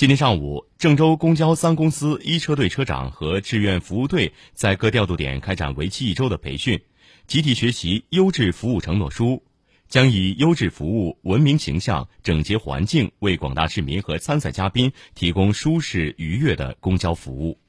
今天上午郑州公交三公司一车队车长和志愿服务队在各调度点开展为期一周的培训集体学习优质服务承诺书将以优质服务文明形象整洁环境为广大市民和参赛嘉宾提供舒适愉悦的公交服务。